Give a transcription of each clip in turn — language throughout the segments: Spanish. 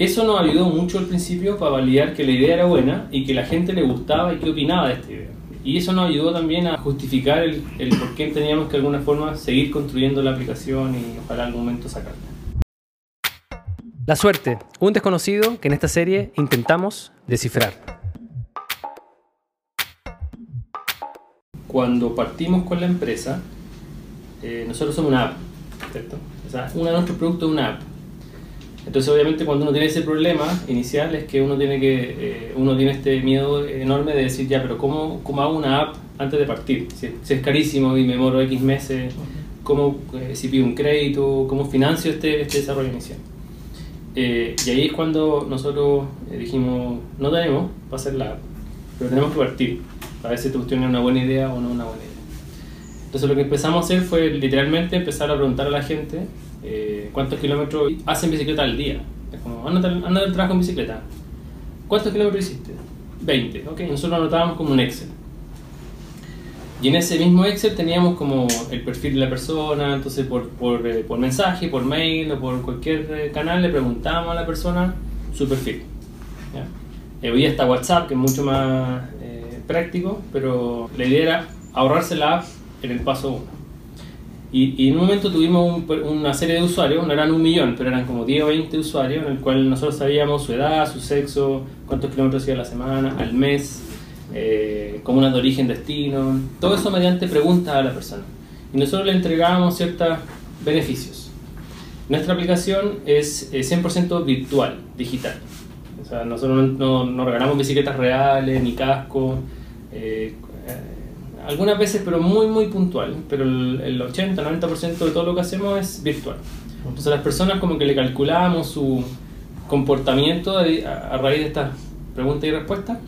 Eso nos ayudó mucho al principio para validar que la idea era buena y que la gente le gustaba y qué opinaba de esta idea. Y eso nos ayudó también a justificar el, el por qué teníamos que de alguna forma seguir construyendo la aplicación y ojalá algún momento sacarla. La suerte, un desconocido que en esta serie intentamos descifrar. Cuando partimos con la empresa, eh, nosotros somos una app, ¿cierto? O sea, uno de nuestros productos es una app. Entonces, obviamente, cuando uno tiene ese problema inicial es que uno tiene que eh, uno tiene este miedo enorme de decir ya, pero ¿cómo, cómo hago una app antes de partir? Si, si es carísimo y me demoro X meses, ¿cómo, eh, si pido un crédito, cómo financio este, este desarrollo inicial? Eh, y ahí es cuando nosotros eh, dijimos, no tenemos para hacer la app, pero tenemos que partir, para ver si tu cuestión es una buena idea o no una buena idea. Entonces lo que empezamos a hacer fue literalmente empezar a preguntar a la gente cuántos kilómetros hacen bicicleta al día. Es como, anda, anda al trabajo en bicicleta. ¿Cuántos kilómetros hiciste? 20, ok. Nosotros lo anotábamos como un Excel. Y en ese mismo Excel teníamos como el perfil de la persona, entonces por, por, eh, por mensaje, por mail o por cualquier eh, canal le preguntábamos a la persona su perfil. ¿ya? Eh, hoy está WhatsApp, que es mucho más eh, práctico, pero la idea era ahorrarse la app en el paso 1. Y, y en un momento tuvimos un- una serie de usuarios, no eran un millón, pero eran como 10 o 20 usuarios, en el cual nosotros sabíamos su edad, su sexo, cuántos kilómetros hacía a la semana, al mes, eh, comunas de origen, destino, todo eso mediante preguntas a la persona. Y nosotros le entregábamos ciertos beneficios. Nuestra aplicación es eh, 100% virtual, digital. O sea, nosotros no, regalamos bicicletas reales, ni casco. eh, eh, algunas veces, pero muy, muy puntual. Pero el, el 80-90% de todo lo que hacemos es virtual. Entonces, las personas como que le calculamos su comportamiento a, a raíz de estas preguntas y respuestas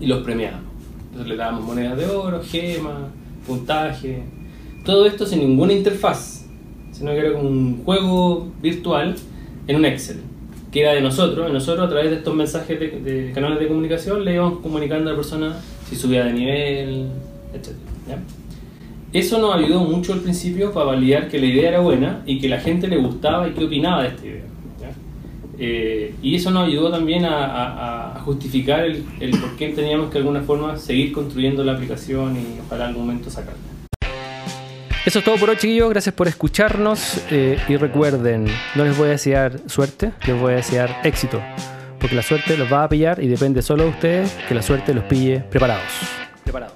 y los premiamos. Entonces, le dábamos monedas de oro, gemas, puntaje. Todo esto sin ninguna interfaz, sino que era como un juego virtual en un Excel que era de nosotros, nosotros a través de estos mensajes de, de canales de comunicación le íbamos comunicando a la persona si subía de nivel, etc. ¿ya? Eso nos ayudó mucho al principio para validar que la idea era buena y que la gente le gustaba y qué opinaba de esta idea. ¿ya? Eh, y eso nos ayudó también a, a- a justificar el, el por qué teníamos que de alguna forma seguir construyendo la aplicación y ojalá en algún momento sacarla. Eso es todo por hoy, chiquillos. Gracias por escucharnos. eh, y recuerden, no les voy a desear suerte, les voy a desear éxito. Porque la suerte los va a pillar y depende solo de ustedes que la suerte los pille preparados. Preparados.